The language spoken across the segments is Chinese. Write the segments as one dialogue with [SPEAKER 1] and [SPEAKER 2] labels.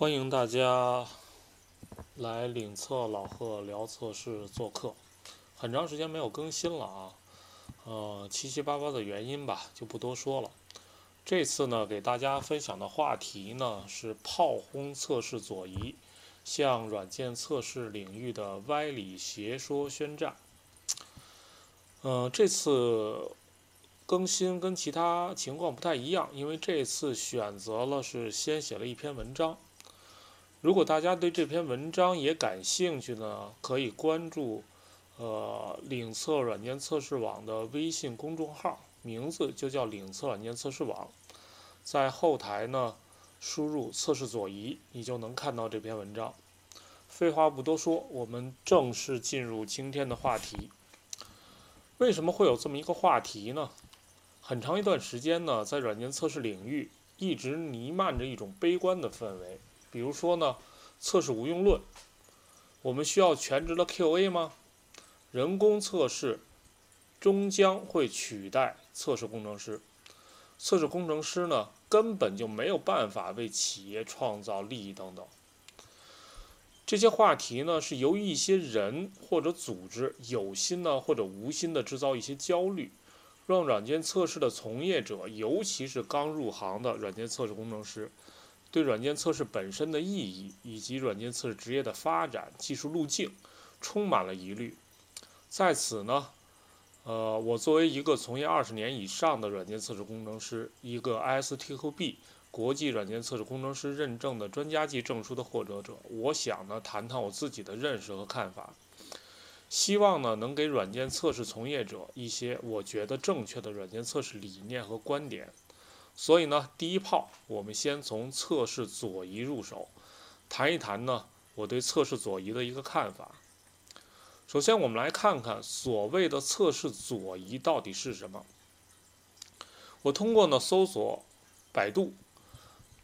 [SPEAKER 1] 欢迎大家来领测老贺聊测试做客。很长时间没有更新了啊，呃，七七八八的原因吧，就不多说了。这次呢，给大家分享的话题呢是炮轰测试左移，向软件测试领域的歪理邪说宣战。嗯，这次更新跟其他情况不太一样，因为这次选择了是先写了一篇文章。如果大家对这篇文章也感兴趣呢，可以关注呃领测软件测试网的微信公众号，名字就叫领测软件测试网，在后台呢输入测试左移，你就能看到这篇文章。废话不多说，我们正式进入今天的话题。为什么会有这么一个话题呢？很长一段时间呢，在软件测试领域一直弥漫着一种悲观的氛围。比如说呢，测试无用论，我们需要全职的 QA 吗？人工测试终将会取代测试工程师，测试工程师呢根本就没有办法为企业创造利益等等。这些话题呢是由于一些人或者组织有心呢或者无心的制造一些焦虑，让软件测试的从业者，尤其是刚入行的软件测试工程师。对软件测试本身的意义以及软件测试职业的发展技术路径充满了疑虑。在此呢，呃，我作为一个从业二十年以上的软件测试工程师，一个 ISTQB 国际软件测试工程师认证的专家级证书的获得者，我想呢，谈谈我自己的认识和看法，希望呢，能给软件测试从业者一些我觉得正确的软件测试理念和观点。所以呢，第一炮，我们先从测试左移入手，谈一谈呢我对测试左移的一个看法。首先，我们来看看所谓的测试左移到底是什么。我通过呢搜索百度，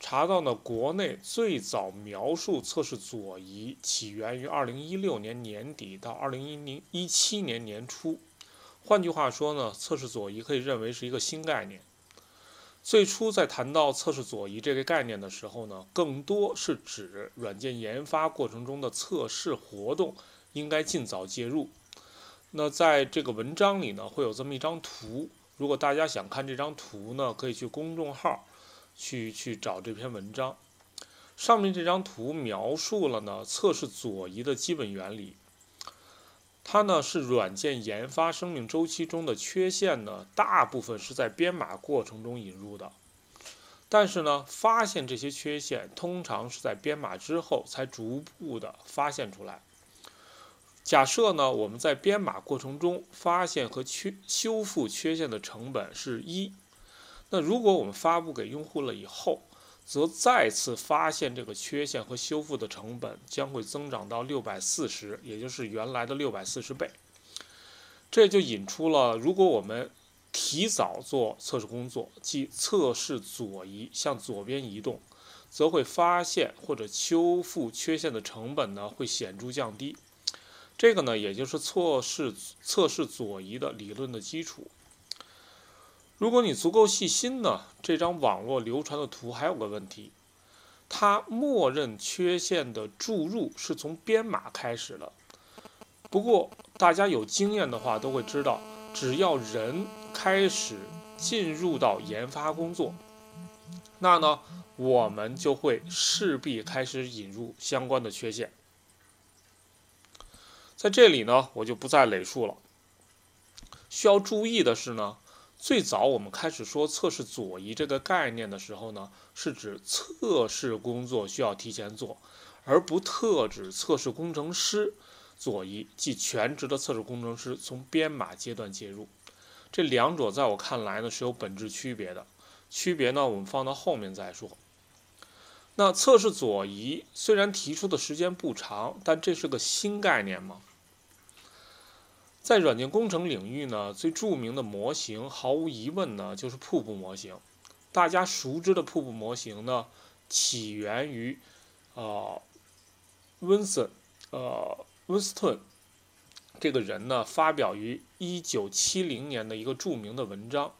[SPEAKER 1] 查到呢国内最早描述测试左移起源于2016年年底到2017年年初。换句话说呢，测试左移可以认为是一个新概念。最初在谈到测试左移这个概念的时候呢，更多是指软件研发过程中的测试活动应该尽早介入。那在这个文章里呢，会有这么一张图。如果大家想看这张图呢，可以去公众号去去找这篇文章。上面这张图描述了呢测试左移的基本原理。它呢是软件研发生命周期中的缺陷呢，大部分是在编码过程中引入的，但是呢，发现这些缺陷通常是在编码之后才逐步的发现出来。假设呢，我们在编码过程中发现和缺修复缺陷的成本是一，那如果我们发布给用户了以后，则再次发现这个缺陷和修复的成本将会增长到六百四十，也就是原来的六百四十倍。这就引出了，如果我们提早做测试工作，即测试左移向左边移动，则会发现或者修复缺陷的成本呢会显著降低。这个呢，也就是测试测试左移的理论的基础。如果你足够细心呢，这张网络流传的图还有个问题，它默认缺陷的注入是从编码开始的。不过大家有经验的话都会知道，只要人开始进入到研发工作，那呢我们就会势必开始引入相关的缺陷。在这里呢，我就不再累述了。需要注意的是呢。最早我们开始说测试左移这个概念的时候呢，是指测试工作需要提前做，而不特指测试工程师左移，即全职的测试工程师从编码阶段介入。这两者在我看来呢是有本质区别的，区别呢我们放到后面再说。那测试左移虽然提出的时间不长，但这是个新概念吗？在软件工程领域呢，最著名的模型毫无疑问呢就是瀑布模型。大家熟知的瀑布模型呢，起源于呃温森呃温斯顿这个人呢发表于一九七零年的一个著名的文章。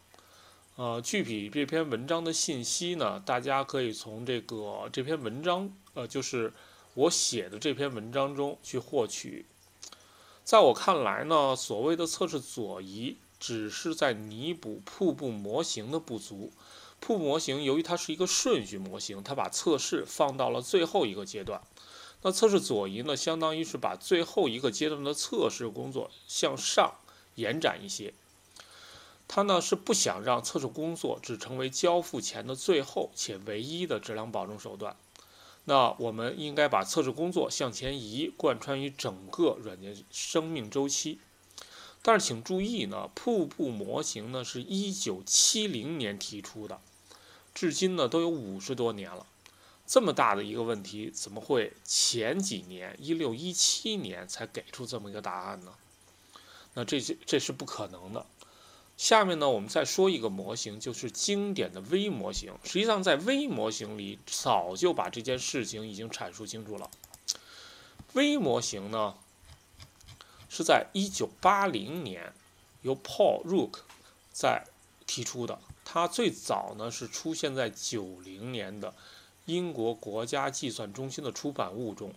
[SPEAKER 1] 呃，具体这篇文章的信息呢，大家可以从这个这篇文章，呃，就是我写的这篇文章中去获取。在我看来呢，所谓的测试左移，只是在弥补瀑布模型的不足。瀑布模型由于它是一个顺序模型，它把测试放到了最后一个阶段。那测试左移呢，相当于是把最后一个阶段的测试工作向上延展一些。他呢是不想让测试工作只成为交付前的最后且唯一的质量保证手段。那我们应该把测试工作向前移，贯穿于整个软件生命周期。但是请注意呢，瀑布模型呢是一九七零年提出的，至今呢都有五十多年了。这么大的一个问题，怎么会前几年一六一七年才给出这么一个答案呢？那这些这是不可能的。下面呢，我们再说一个模型，就是经典的微模型。实际上，在微模型里早就把这件事情已经阐述清楚了。微模型呢，是在1980年由 Paul Rook 在提出的。它最早呢是出现在90年的英国国家计算中心的出版物中。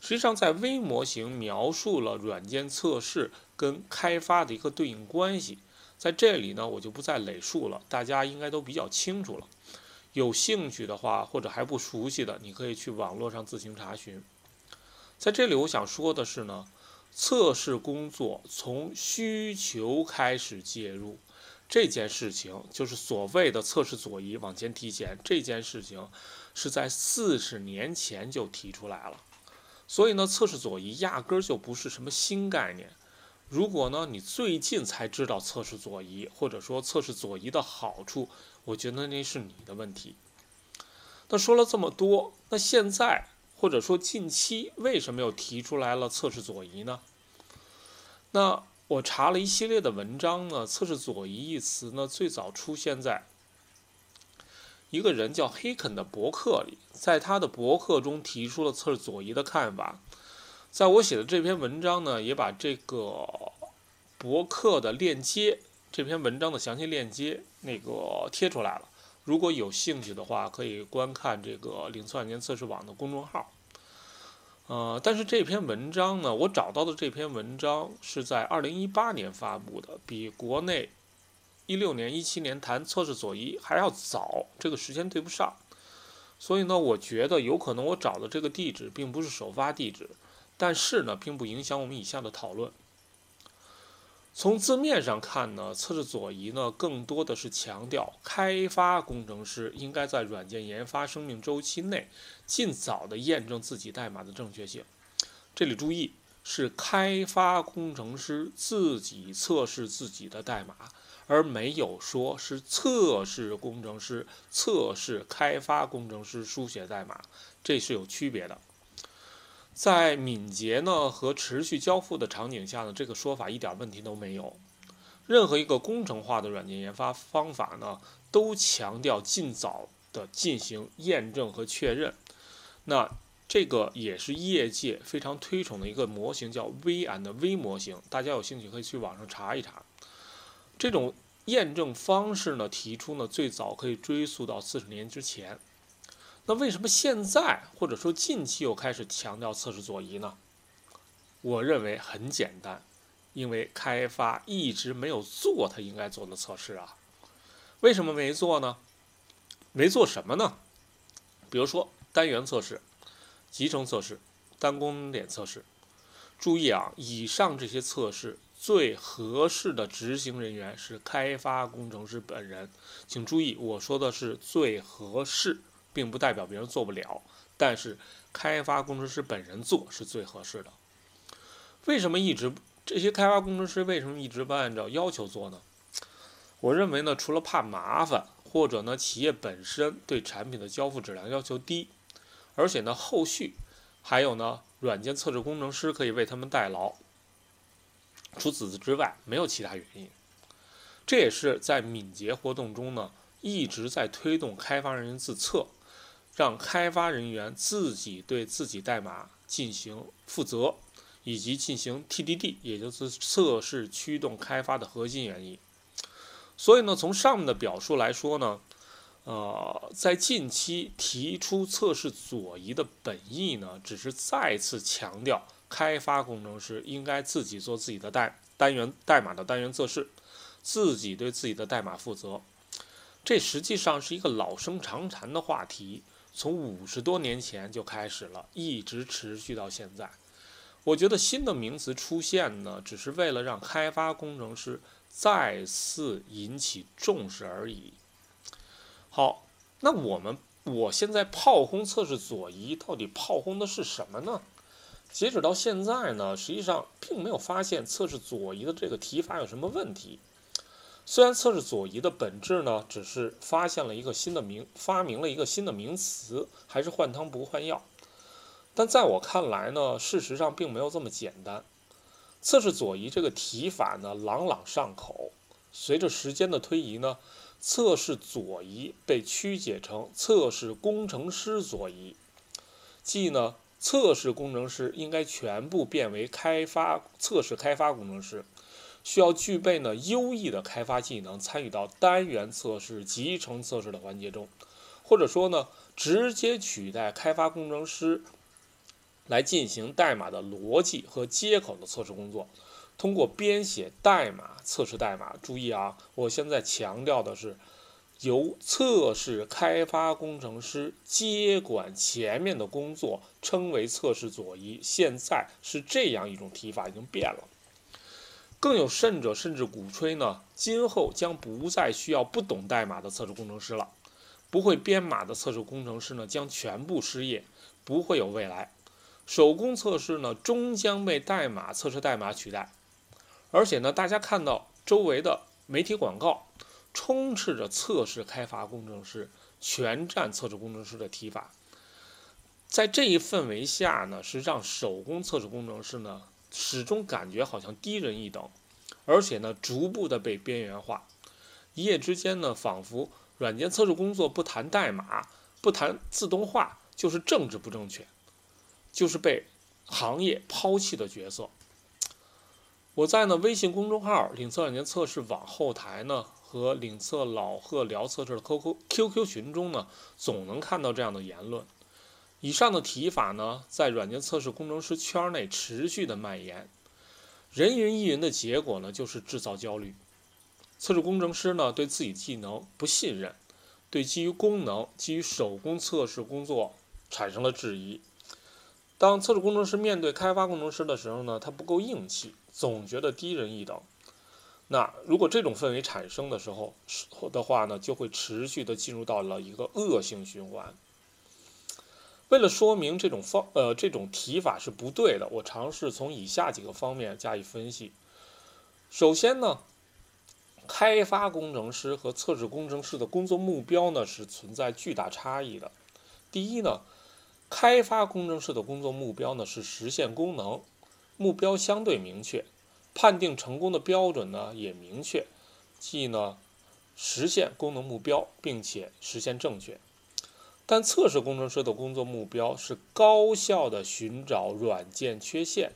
[SPEAKER 1] 实际上，在微模型描述了软件测试跟开发的一个对应关系。在这里呢，我就不再累述了，大家应该都比较清楚了。有兴趣的话，或者还不熟悉的，你可以去网络上自行查询。在这里，我想说的是呢，测试工作从需求开始介入这件事情，就是所谓的测试左移往前提前这件事情，是在四十年前就提出来了。所以呢，测试左移压根儿就不是什么新概念。如果呢，你最近才知道测试左移，或者说测试左移的好处，我觉得那是你的问题。那说了这么多，那现在或者说近期为什么又提出来了测试左移呢？那我查了一系列的文章呢，测试左移一词呢，最早出现在一个人叫黑肯的博客里，在他的博客中提出了测试左移的看法。在我写的这篇文章呢，也把这个博客的链接，这篇文章的详细链接那个贴出来了。如果有兴趣的话，可以观看这个零测软件测试网的公众号。呃，但是这篇文章呢，我找到的这篇文章是在二零一八年发布的，比国内一六年、一七年谈测试左移还要早，这个时间对不上。所以呢，我觉得有可能我找的这个地址并不是首发地址。但是呢，并不影响我们以下的讨论。从字面上看呢，测试左移呢，更多的是强调开发工程师应该在软件研发生命周期内，尽早的验证自己代码的正确性。这里注意，是开发工程师自己测试自己的代码，而没有说是测试工程师测试开发工程师书写代码，这是有区别的。在敏捷呢和持续交付的场景下呢，这个说法一点问题都没有。任何一个工程化的软件研发方法呢，都强调尽早的进行验证和确认。那这个也是业界非常推崇的一个模型，叫 V and V 模型。大家有兴趣可以去网上查一查。这种验证方式呢，提出呢最早可以追溯到四十年之前。那为什么现在或者说近期又开始强调测试左移呢？我认为很简单，因为开发一直没有做他应该做的测试啊。为什么没做呢？没做什么呢？比如说单元测试、集成测试、单功能点测试。注意啊，以上这些测试最合适的执行人员是开发工程师本人。请注意，我说的是最合适。并不代表别人做不了，但是开发工程师本人做是最合适的。为什么一直这些开发工程师为什么一直不按照要求做呢？我认为呢，除了怕麻烦，或者呢企业本身对产品的交付质量要求低，而且呢后续还有呢软件测试工程师可以为他们代劳。除此之外，没有其他原因。这也是在敏捷活动中呢一直在推动开发人员自测。让开发人员自己对自己代码进行负责，以及进行 TDD，也就是测试驱动开发的核心原因。所以呢，从上面的表述来说呢，呃，在近期提出测试左移的本意呢，只是再次强调开发工程师应该自己做自己的代单元代码的单元测试，自己对自己的代码负责。这实际上是一个老生常谈的话题，从五十多年前就开始了，一直持续到现在。我觉得新的名词出现呢，只是为了让开发工程师再次引起重视而已。好，那我们我现在炮轰测试左移，到底炮轰的是什么呢？截止到现在呢，实际上并没有发现测试左移的这个提法有什么问题。虽然测试左移的本质呢，只是发现了一个新的名，发明了一个新的名词，还是换汤不换药。但在我看来呢，事实上并没有这么简单。测试左移这个提法呢，朗朗上口。随着时间的推移呢，测试左移被曲解成测试工程师左移，即呢，测试工程师应该全部变为开发测试开发工程师，需要具备呢优异的开发技能，参与到单元测试、集成测试的环节中，或者说呢，直接取代开发工程师。来进行代码的逻辑和接口的测试工作，通过编写代码测试代码。注意啊，我现在强调的是由测试开发工程师接管前面的工作，称为测试左移。现在是这样一种提法，已经变了。更有甚者，甚至鼓吹呢，今后将不再需要不懂代码的测试工程师了，不会编码的测试工程师呢将全部失业，不会有未来。手工测试呢，终将被代码测试代码取代，而且呢，大家看到周围的媒体广告，充斥着测试开发工程师、全站测试工程师的提法，在这一氛围下呢，是让手工测试工程师呢，始终感觉好像低人一等，而且呢，逐步的被边缘化，一夜之间呢，仿佛软件测试工作不谈代码、不谈自动化，就是政治不正确。就是被行业抛弃的角色。我在呢微信公众号“领测软件测试网”后台呢和领测老贺聊测试的 QQ QQ 群中呢，总能看到这样的言论。以上的提法呢，在软件测试工程师圈内持续的蔓延，人云亦云的结果呢，就是制造焦虑。测试工程师呢，对自己技能不信任，对基于功能、基于手工测试工作产生了质疑。当测试工程师面对开发工程师的时候呢，他不够硬气，总觉得低人一等。那如果这种氛围产生的时候的话呢，就会持续的进入到了一个恶性循环。为了说明这种方呃这种提法是不对的，我尝试从以下几个方面加以分析。首先呢，开发工程师和测试工程师的工作目标呢是存在巨大差异的。第一呢。开发工程师的工作目标呢是实现功能，目标相对明确，判定成功的标准呢也明确，即呢实现功能目标并且实现正确。但测试工程师的工作目标是高效的寻找软件缺陷，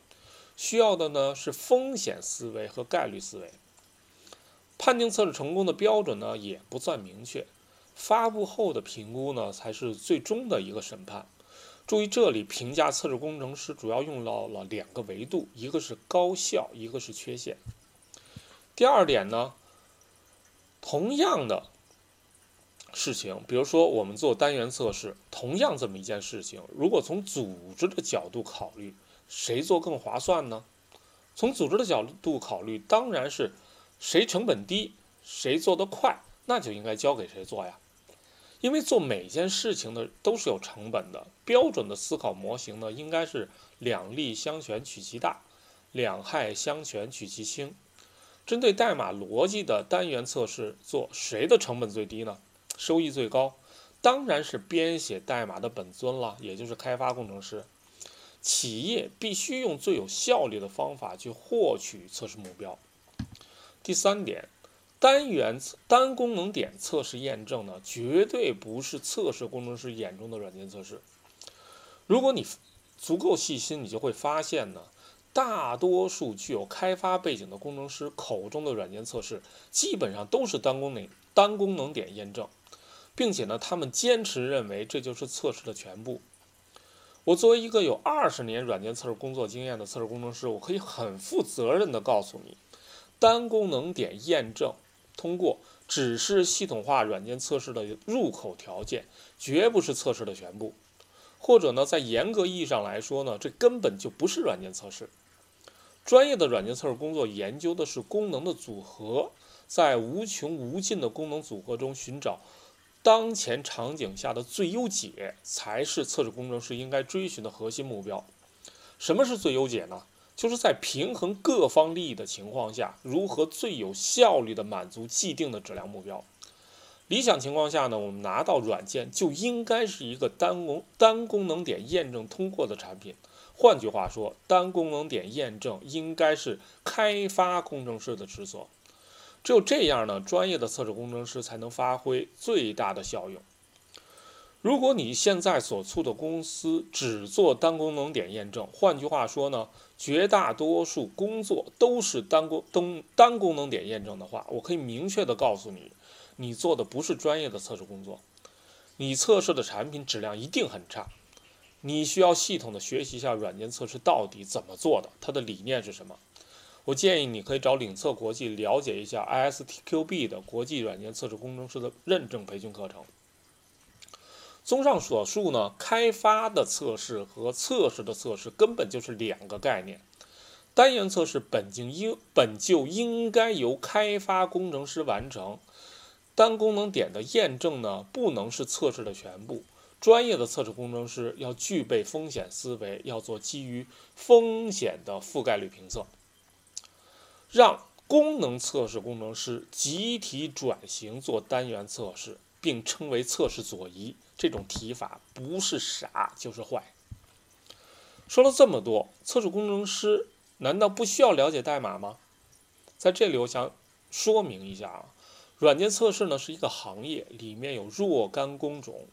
[SPEAKER 1] 需要的呢是风险思维和概率思维。判定测试成功的标准呢也不算明确，发布后的评估呢才是最终的一个审判。注意，这里评价测试工程师主要用到了两个维度，一个是高效，一个是缺陷。第二点呢，同样的事情，比如说我们做单元测试，同样这么一件事情，如果从组织的角度考虑，谁做更划算呢？从组织的角度考虑，当然是谁成本低，谁做得快，那就应该交给谁做呀。因为做每件事情呢都是有成本的，标准的思考模型呢应该是两利相权取其大，两害相权取其轻。针对代码逻辑的单元测试，做谁的成本最低呢？收益最高？当然是编写代码的本尊了，也就是开发工程师。企业必须用最有效率的方法去获取测试目标。第三点。单元单功能点测试验证呢，绝对不是测试工程师眼中的软件测试。如果你足够细心，你就会发现呢，大多数具有开发背景的工程师口中的软件测试，基本上都是单功能单功能点验证，并且呢，他们坚持认为这就是测试的全部。我作为一个有二十年软件测试工作经验的测试工程师，我可以很负责任地告诉你，单功能点验证通过只是系统化软件测试的入口条件，绝不是测试的全部。或者呢，在严格意义上来说呢，这根本就不是软件测试。专业的软件测试工作研究的是功能的组合，在无穷无尽的功能组合中寻找当前场景下的最优解，才是测试工程师应该追寻的核心目标。什么是最优解呢？就是在平衡各方利益的情况下，如何最有效率地满足既定的质量目标。理想情况下呢，我们拿到软件就应该是一个单功单功能点验证通过的产品。换句话说，单功能点验证应该是开发工程师的职责。只有这样呢，专业的测试工程师才能发挥最大的效用。如果你现在所处的公司只做单功能点验证，换句话说呢，绝大多数工作都是单功单单功能点验证的话，我可以明确的告诉你，你做的不是专业的测试工作，你测试的产品质量一定很差。你需要系统的学习一下软件测试到底怎么做的，它的理念是什么？我建议你可以找领测国际了解一下 ISTQB 的国际软件测试工程师的认证培训课程。综上所述呢，开发的测试和测试的测试根本就是两个概念。单元测试本就应本就应该由开发工程师完成，单功能点的验证呢，不能是测试的全部。专业的测试工程师要具备风险思维，要做基于风险的覆盖率评测。让功能测试工程师集体转型做单元测试，并称为测试左移，这种提法不是傻就是坏。说了这么多，测试工程师难道不需要了解代码吗？在这里，我想说明一下啊，软件测试呢是一个行业，里面有若干工种。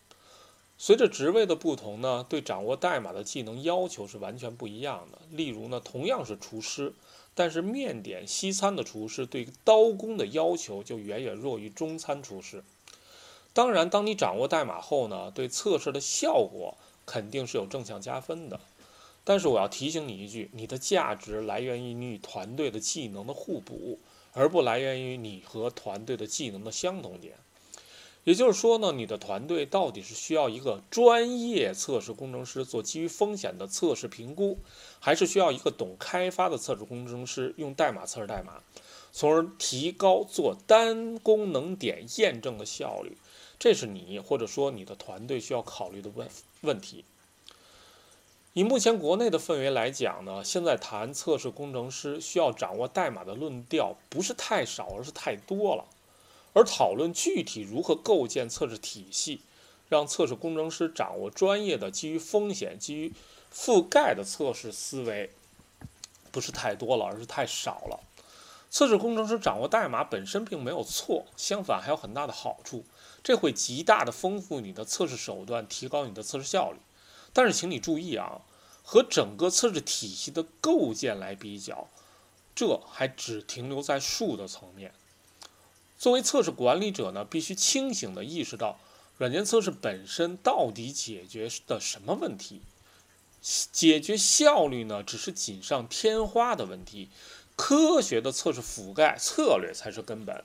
[SPEAKER 1] 随着职位的不同呢，对掌握代码的技能要求是完全不一样的。例如呢，同样是厨师，但是面点西餐的厨师对刀工的要求就远远弱于中餐厨师。当然，当你掌握代码后呢，对测试的效果肯定是有正向加分的。但是我要提醒你一句，你的价值来源于你与团队的技能的互补，而不来源于你和团队的技能的相同点。也就是说呢，你的团队到底是需要一个专业测试工程师做基于风险的测试评估，还是需要一个懂开发的测试工程师用代码测试代码，从而提高做单功能点验证的效率？这是你或者说你的团队需要考虑的问问题。以目前国内的氛围来讲呢，现在谈测试工程师需要掌握代码的论调不是太少，而是太多了。而讨论具体如何构建测试体系，让测试工程师掌握专业的基于风险、基于覆盖的测试思维，不是太多了，而是太少了。测试工程师掌握代码本身并没有错，相反还有很大的好处，这会极大的丰富你的测试手段，提高你的测试效率。但是，请你注意啊，和整个测试体系的构建来比较，这还只停留在术的层面。作为测试管理者呢，必须清醒地意识到，软件测试本身到底解决的什么问题？解决效率呢，只是锦上添花的问题。科学的测试覆盖策略才是根本。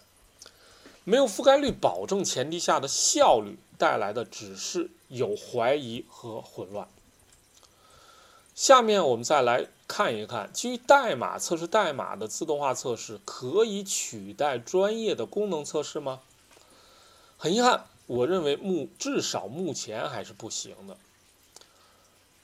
[SPEAKER 1] 没有覆盖率保证前提下的效率，带来的只是有怀疑和混乱。下面我们再来看一看，基于代码测试代码的自动化测试可以取代专业的功能测试吗？很遗憾，我认为目至少目前还是不行的。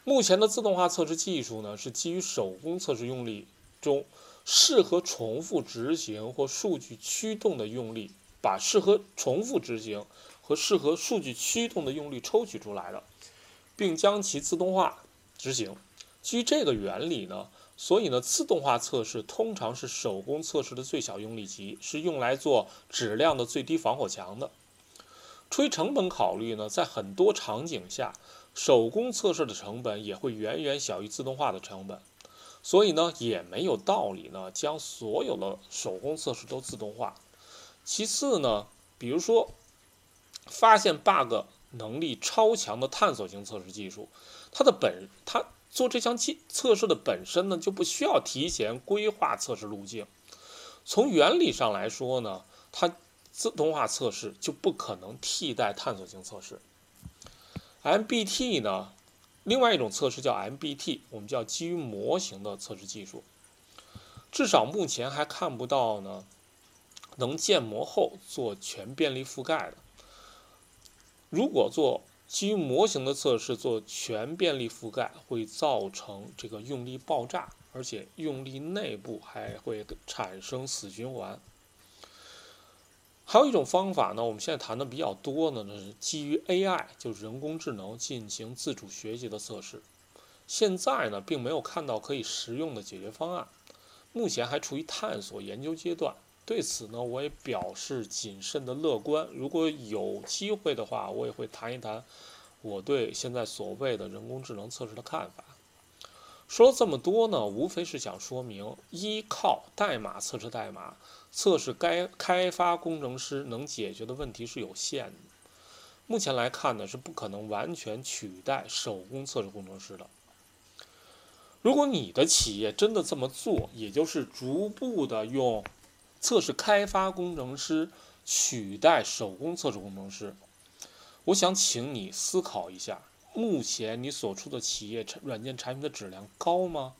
[SPEAKER 1] 目前的自动化测试技术呢，是基于手工测试用例中适合重复执行或数据驱动的用例，把适合重复执行和适合数据驱动的用例抽取出来的，并将其自动化执行。基于这个原理呢，所以呢，自动化测试通常是手工测试的最小用力级，是用来做质量的最低防火墙的。出于成本考虑呢，在很多场景下，手工测试的成本也会远远小于自动化的成本。所以呢，也没有道理呢将所有的手工测试都自动化。其次呢，比如说发现 bug 能力超强的探索型测试技术，它的本它做这项测测试的本身呢就不需要提前规划测试路径。从原理上来说呢，它自动化测试就不可能替代探索性测试。MBT 呢？另外一种测试叫 MBT，我们叫基于模型的测试技术。至少目前还看不到呢，能建模后做全便利覆盖的。如果做基于模型的测试做全便利覆盖，会造成这个用力爆炸，而且用力内部还会产生死循环。还有一种方法呢，我们现在谈的比较多的呢是基于 AI，就是人工智能进行自主学习的测试。现在呢，并没有看到可以实用的解决方案，目前还处于探索研究阶段。对此呢，我也表示谨慎的乐观。如果有机会的话，我也会谈一谈我对现在所谓的人工智能测试的看法。说了这么多呢，无非是想说明，依靠代码测试代码。测试该开发工程师能解决的问题是有限的。目前来看呢，是不可能完全取代手工测试工程师的。如果你的企业真的这么做，也就是逐步的用测试开发工程师取代手工测试工程师，我想请你思考一下：目前你所处的企业产软件产品的质量高吗？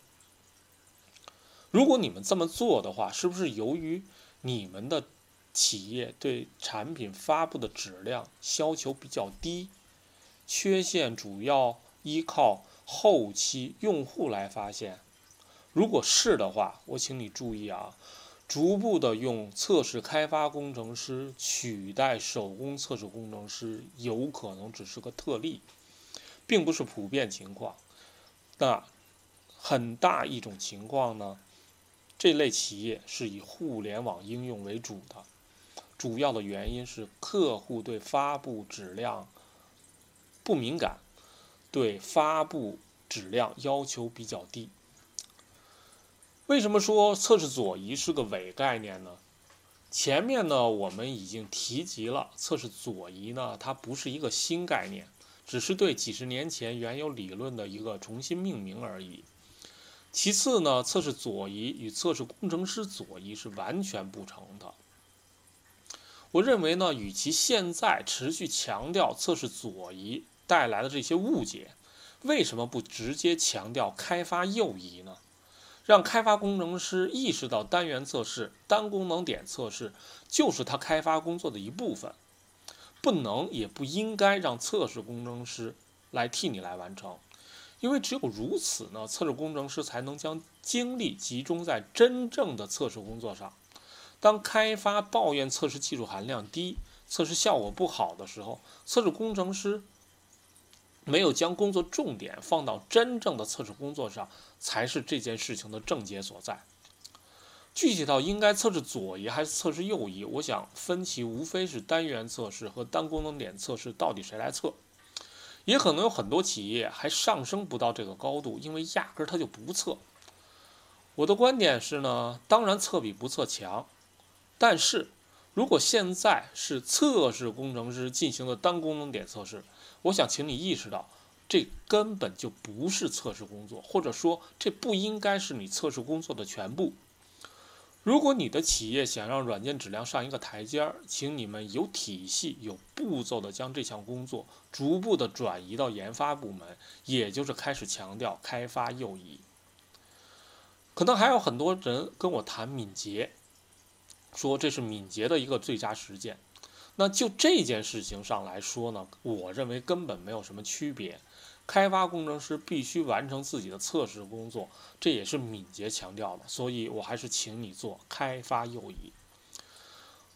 [SPEAKER 1] 如果你们这么做的话，是不是由于你们的企业对产品发布的质量要求比较低，缺陷主要依靠后期用户来发现。如果是的话，我请你注意啊，逐步的用测试开发工程师取代手工测试工程师，有可能只是个特例，并不是普遍情况。那很大一种情况呢？这类企业是以互联网应用为主的，主要的原因是客户对发布质量不敏感，对发布质量要求比较低。为什么说测试左移是个伪概念呢？前面呢我们已经提及了，测试左移呢它不是一个新概念，只是对几十年前原有理论的一个重新命名而已。其次呢，测试左移与测试工程师左移是完全不成的。我认为呢，与其现在持续强调测试左移带来的这些误解，为什么不直接强调开发右移呢？让开发工程师意识到单元测试、单功能点测试就是他开发工作的一部分，不能也不应该让测试工程师来替你来完成。因为只有如此呢，测试工程师才能将精力集中在真正的测试工作上。当开发抱怨测试技术含量低、测试效果不好的时候，测试工程师没有将工作重点放到真正的测试工作上，才是这件事情的症结所在。具体到应该测试左移还是测试右移，我想分歧无非是单元测试和单功能点测试到底谁来测。也可能有很多企业还上升不到这个高度，因为压根儿它就不测。我的观点是呢，当然测比不测强，但是如果现在是测试工程师进行的单功能点测试，我想请你意识到，这根本就不是测试工作，或者说这不应该是你测试工作的全部。如果你的企业想让软件质量上一个台阶儿，请你们有体系、有步骤的将这项工作逐步的转移到研发部门，也就是开始强调开发右移。可能还有很多人跟我谈敏捷，说这是敏捷的一个最佳实践。那就这件事情上来说呢，我认为根本没有什么区别。开发工程师必须完成自己的测试工作，这也是敏捷强调的。所以我还是请你做开发右移。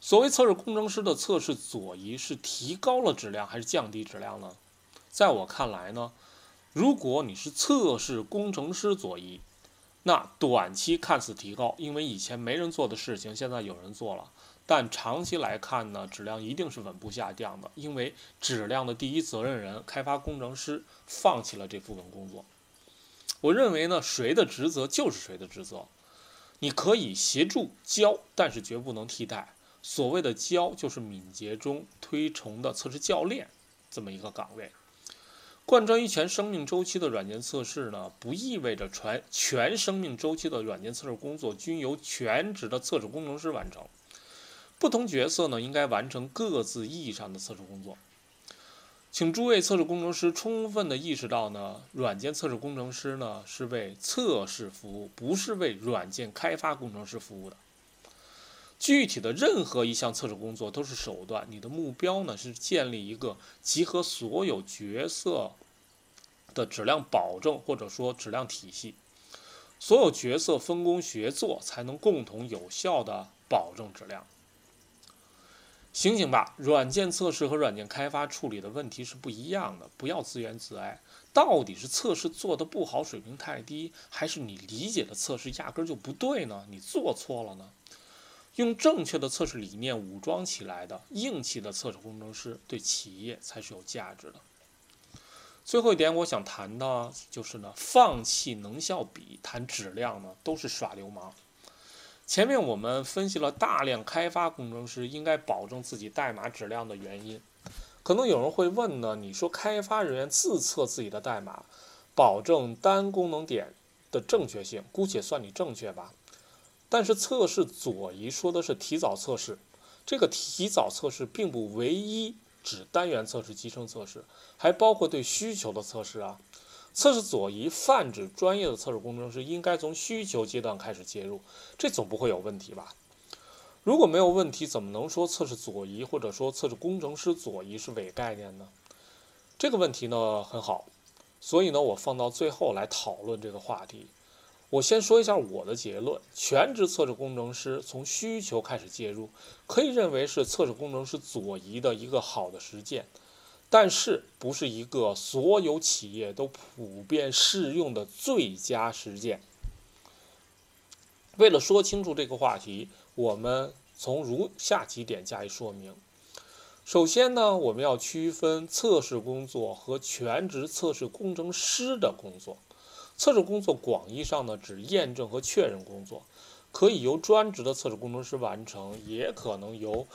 [SPEAKER 1] 所谓测试工程师的测试左移，是提高了质量还是降低质量呢？在我看来呢，如果你是测试工程师左移，那短期看似提高，因为以前没人做的事情，现在有人做了。但长期来看呢，质量一定是稳步下降的，因为质量的第一责任人开发工程师放弃了这部分工作。我认为呢，谁的职责就是谁的职责。你可以协助教，但是绝不能替代。所谓的教，就是敏捷中推崇的测试教练这么一个岗位。贯穿于全生命周期的软件测试呢，不意味着全全生命周期的软件测试工作均由全职的测试工程师完成。不同角色呢，应该完成各自意义上的测试工作。请诸位测试工程师充分的意识到呢，软件测试工程师呢是为测试服务，不是为软件开发工程师服务的。具体的任何一项测试工作都是手段，你的目标呢是建立一个集合所有角色的质量保证或者说质量体系，所有角色分工协作，才能共同有效的保证质量。醒醒吧！软件测试和软件开发处理的问题是不一样的，不要自怨自艾。到底是测试做的不好，水平太低，还是你理解的测试压根就不对呢？你做错了呢？用正确的测试理念武装起来的硬气的测试工程师，对企业才是有价值的。最后一点，我想谈的就是呢，放弃能效比，谈质量呢，都是耍流氓。前面我们分析了大量开发工程师应该保证自己代码质量的原因。可能有人会问呢，你说开发人员自测自己的代码，保证单功能点的正确性，姑且算你正确吧。但是测试左移说的是提早测试，这个提早测试并不唯一指单元测试、集成测试，还包括对需求的测试啊。测试左移泛指专业的测试工程师应该从需求阶段开始介入，这总不会有问题吧？如果没有问题，怎么能说测试左移或者说测试工程师左移是伪概念呢？这个问题呢很好，所以呢我放到最后来讨论这个话题。我先说一下我的结论：全职测试工程师从需求开始介入，可以认为是测试工程师左移的一个好的实践。但是不是一个所有企业都普遍适用的最佳实践。为了说清楚这个话题，我们从如下几点加以说明。首先呢，我们要区分测试工作和全职测试工程师的工作。测试工作广义上呢，指验证和确认工作，可以由专职的测试工程师完成，也可能由。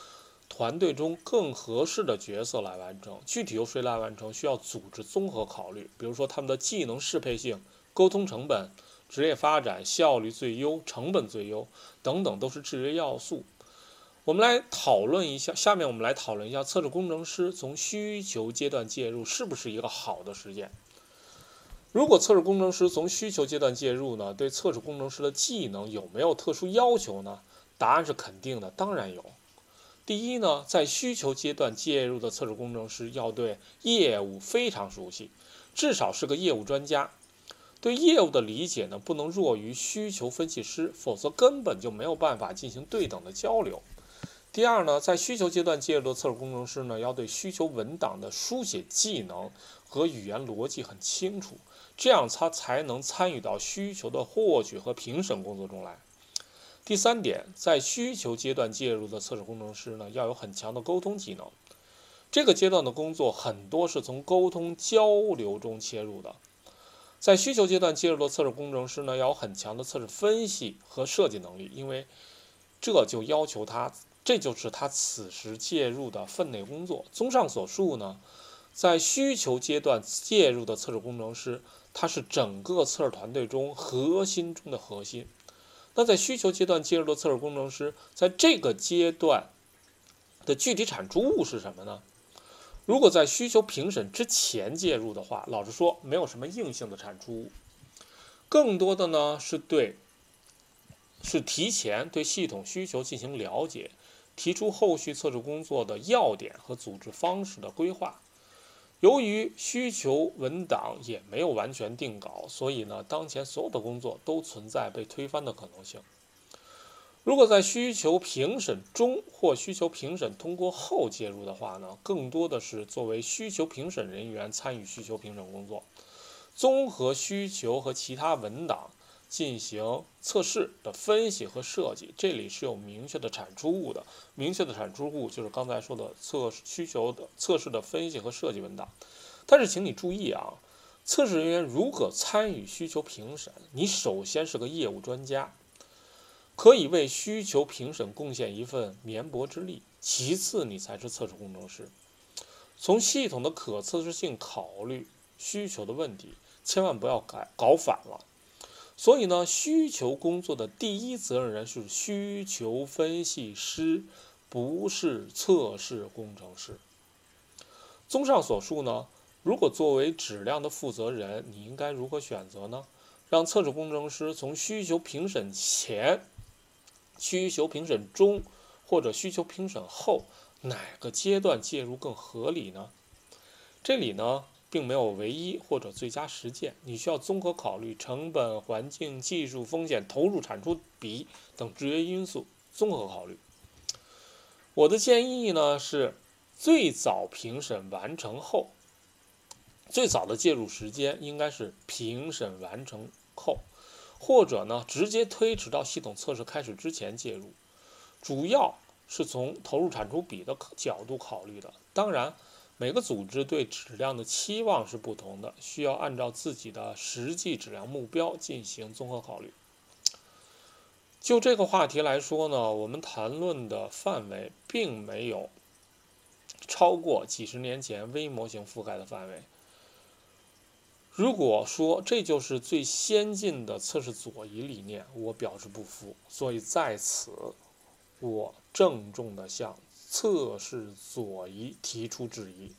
[SPEAKER 1] 团队中更合适的角色来完成，具体由谁来完成，需要组织综合考虑。比如说他们的技能适配性、沟通成本、职业发展、效率最优、成本最优等等，都是制约要素。我们来讨论一下，下面我们来讨论一下测试工程师从需求阶段介入是不是一个好的实践。如果测试工程师从需求阶段介入呢，对测试工程师的技能有没有特殊要求呢？答案是肯定的，当然有。第一呢，在需求阶段介入的测试工程师要对业务非常熟悉，至少是个业务专家。对业务的理解呢，不能弱于需求分析师，否则根本就没有办法进行对等的交流。第二呢，在需求阶段介入的测试工程师呢，要对需求文档的书写技能和语言逻辑很清楚，这样他才能参与到需求的获取和评审工作中来。第三点，在需求阶段介入的测试工程师呢，要有很强的沟通技能。这个阶段的工作很多是从沟通交流中切入的。在需求阶段介入的测试工程师呢，要有很强的测试分析和设计能力，因为这就要求他，这就是他此时介入的分内工作。综上所述呢，在需求阶段介入的测试工程师，他是整个测试团队中核心中的核心。那在需求阶段介入的测试工程师，在这个阶段的具体产出物是什么呢？如果在需求评审之前介入的话，老实说，没有什么硬性的产出物，更多的呢是对，是提前对系统需求进行了解，提出后续测试工作的要点和组织方式的规划。由于需求文档也没有完全定稿，所以呢，当前所有的工作都存在被推翻的可能性。如果在需求评审中或需求评审通过后介入的话呢，更多的是作为需求评审人员参与需求评审工作，综合需求和其他文档。进行测试的分析和设计，这里是有明确的产出物的。明确的产出物就是刚才说的测试需求的测试的分析和设计文档。但是，请你注意啊，测试人员如果参与需求评审，你首先是个业务专家，可以为需求评审贡献一份绵薄之力；其次，你才是测试工程师。从系统的可测试性考虑需求的问题，千万不要改搞反了。所以呢，需求工作的第一责任人是需求分析师，不是测试工程师。综上所述呢，如果作为质量的负责人，你应该如何选择呢？让测试工程师从需求评审前、需求评审中或者需求评审后哪个阶段介入更合理呢？这里呢？并没有唯一或者最佳实践，你需要综合考虑成本、环境、技术风险、投入产出比等制约因素，综合考虑。我的建议呢是，最早评审完成后，最早的介入时间应该是评审完成后，或者呢直接推迟到系统测试开始之前介入，主要是从投入产出比的角度考虑的，当然。每个组织对质量的期望是不同的，需要按照自己的实际质量目标进行综合考虑。就这个话题来说呢，我们谈论的范围并没有超过几十年前微模型覆盖的范围。如果说这就是最先进的测试左移理念，我表示不服。所以在此，我郑重的向。测试左移提出质疑。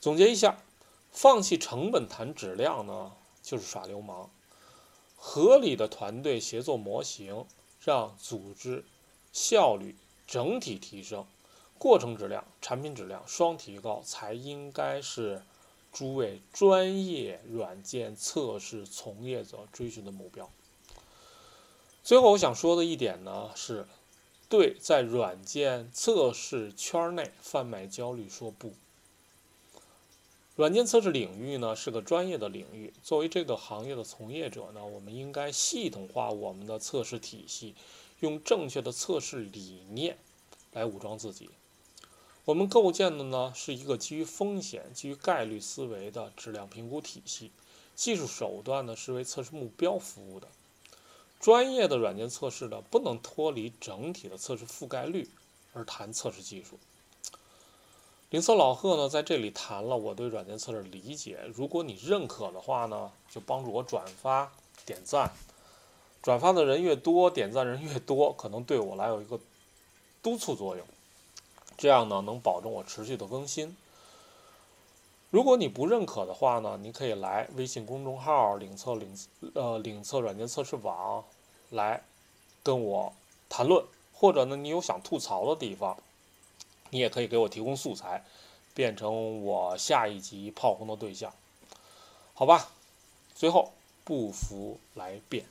[SPEAKER 1] 总结一下，放弃成本谈质量呢，就是耍流氓。合理的团队协作模型，让组织效率整体提升，过程质量、产品质量双提高，才应该是诸位专业软件测试从业者追寻的目标。最后我想说的一点呢是。对，在软件测试圈内贩卖焦虑说不。软件测试领域呢是个专业的领域，作为这个行业的从业者呢，我们应该系统化我们的测试体系，用正确的测试理念来武装自己。我们构建的呢是一个基于风险、基于概率思维的质量评估体系，技术手段呢是为测试目标服务的。专业的软件测试呢，不能脱离整体的测试覆盖率而谈测试技术。领测老贺呢，在这里谈了我对软件测试理解。如果你认可的话呢，就帮助我转发、点赞。转发的人越多，点赞人越多，可能对我来有一个督促作用。这样呢，能保证我持续的更新。如果你不认可的话呢，你可以来微信公众号“领测领呃领测软件测试网”来跟我谈论，或者呢，你有想吐槽的地方，你也可以给我提供素材，变成我下一集炮轰的对象，好吧？最后，不服来辩。